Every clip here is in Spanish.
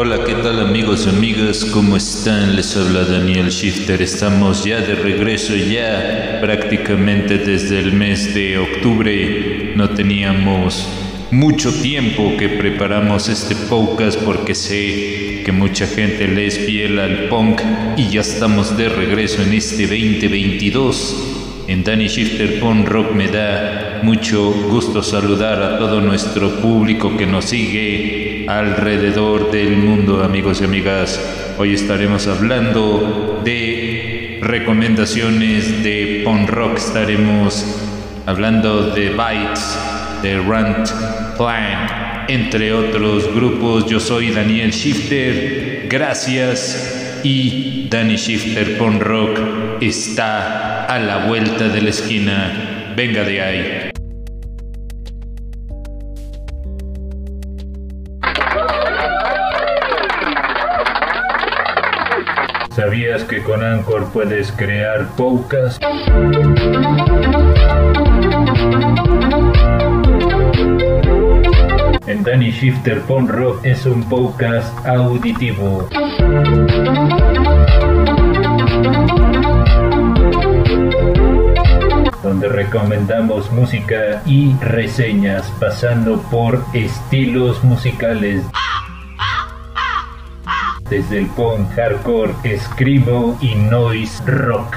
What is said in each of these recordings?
Hola, ¿qué tal amigos y amigas? ¿Cómo están? Les habla Daniel Shifter. Estamos ya de regreso, ya prácticamente desde el mes de octubre. No teníamos mucho tiempo que preparamos este podcast porque sé que mucha gente les fiel al punk y ya estamos de regreso en este 2022. En Danny Shifter Punk Rock me da mucho gusto saludar a todo nuestro público que nos sigue alrededor del mundo, amigos y amigas. Hoy estaremos hablando de recomendaciones de punk rock. Estaremos hablando de Bites, de Rant Plan, entre otros grupos. Yo soy Daniel Shifter. Gracias. Y Danny Shifter Punk Rock está a la vuelta de la esquina. Venga de ahí. ¿Sabías que con Anchor puedes crear podcast? En Danny Shifter Pon Rock es un podcast auditivo. donde recomendamos música y reseñas pasando por estilos musicales desde el punk hardcore, escribo y noise rock.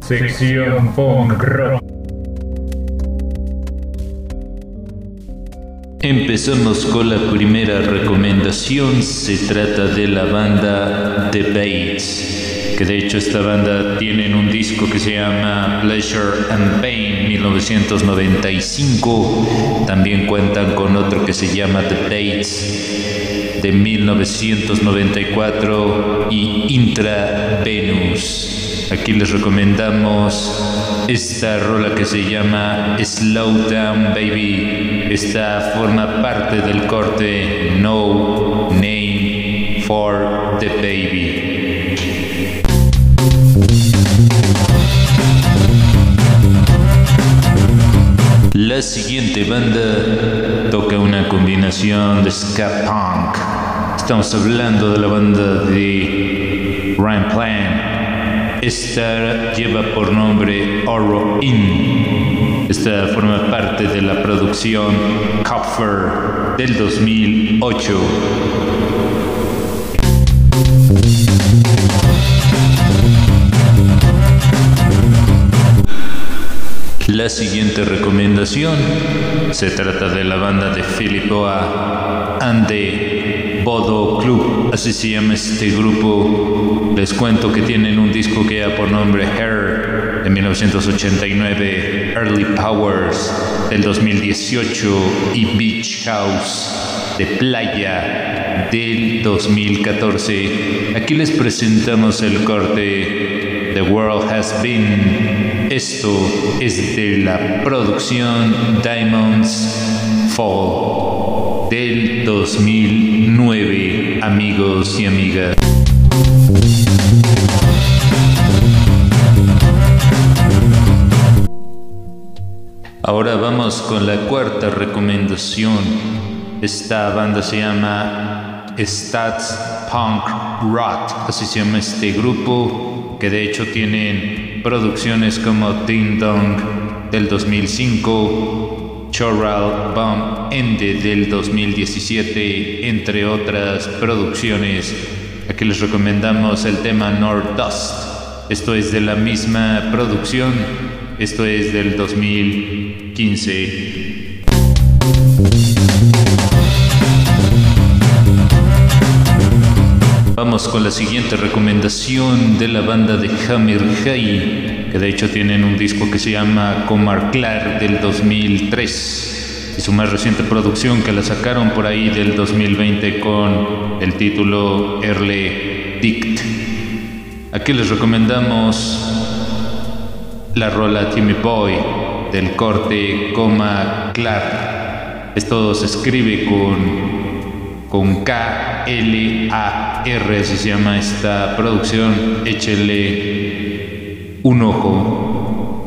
Sección punk rock. Empezamos con la primera recomendación. Se trata de la banda The Bates. Que de hecho esta banda tiene un disco que se llama Pleasure and Pain 1995. También cuentan con otro que se llama The Bates de 1994 y Intra Venus. Aquí les recomendamos esta rola que se llama Slow Down Baby. Esta forma parte del corte No Name for the Baby. La siguiente banda toca una combinación de ska punk. Estamos hablando de la banda de Ryan Plan esta lleva por nombre Oro In. Esta forma parte de la producción Copfer del 2008. La siguiente recomendación se trata de la banda de Filipoa Ande Bodo Club, así se llama este grupo. Les cuento que tienen un disco que lleva por nombre Hair de 1989, Early Powers del 2018 y Beach House de Playa del 2014. Aquí les presentamos el corte The World Has Been. Esto es de la producción Diamonds Fall del 2009, amigos y amigas. Ahora vamos con la cuarta recomendación. Esta banda se llama Stats Punk Rock, así se llama este grupo, que de hecho tienen producciones como Ding Dong del 2005, Choral Bomb Ende del 2017, entre otras producciones. Aquí les recomendamos el tema Dust. Esto es de la misma producción, esto es del 2015. Vamos con la siguiente recomendación de la banda de Hammer High, que de hecho tienen un disco que se llama Comar Clar del 2003 y su más reciente producción que la sacaron por ahí del 2020 con el título Early Dict. Aquí les recomendamos la rola Timmy Boy del corte Coma Clar. Esto se escribe con, con K, L, A, R, así se llama esta producción. Échele un ojo.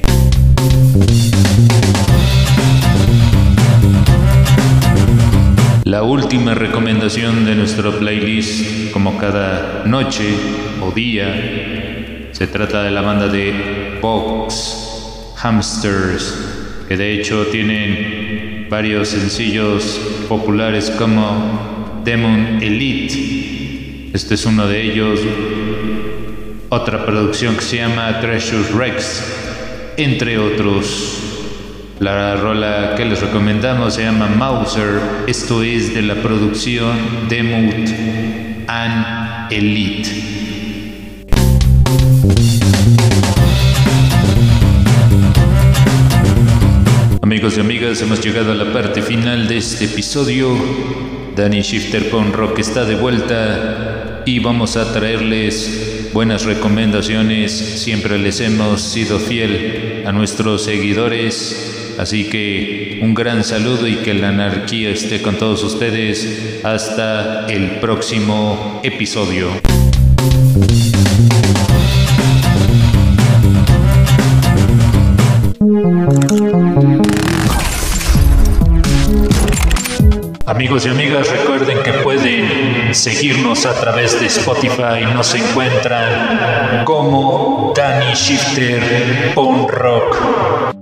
La última recomendación de nuestro playlist, como cada noche o día, se trata de la banda de Box Hamsters, que de hecho tienen varios sencillos populares como Demon Elite. Este es uno de ellos. Otra producción que se llama Treasure Rex, entre otros. La rola que les recomendamos se llama Mauser. Esto es de la producción Demut and Elite. Amigas, hemos llegado a la parte final de este episodio. Danny Shifter con Rock está de vuelta y vamos a traerles buenas recomendaciones. Siempre les hemos sido fiel a nuestros seguidores Así que un gran saludo y que la anarquía esté con todos ustedes. Hasta el próximo episodio. Amigos y amigas, recuerden que pueden seguirnos a través de Spotify. Nos encuentran como Danny Shifter Punk Rock.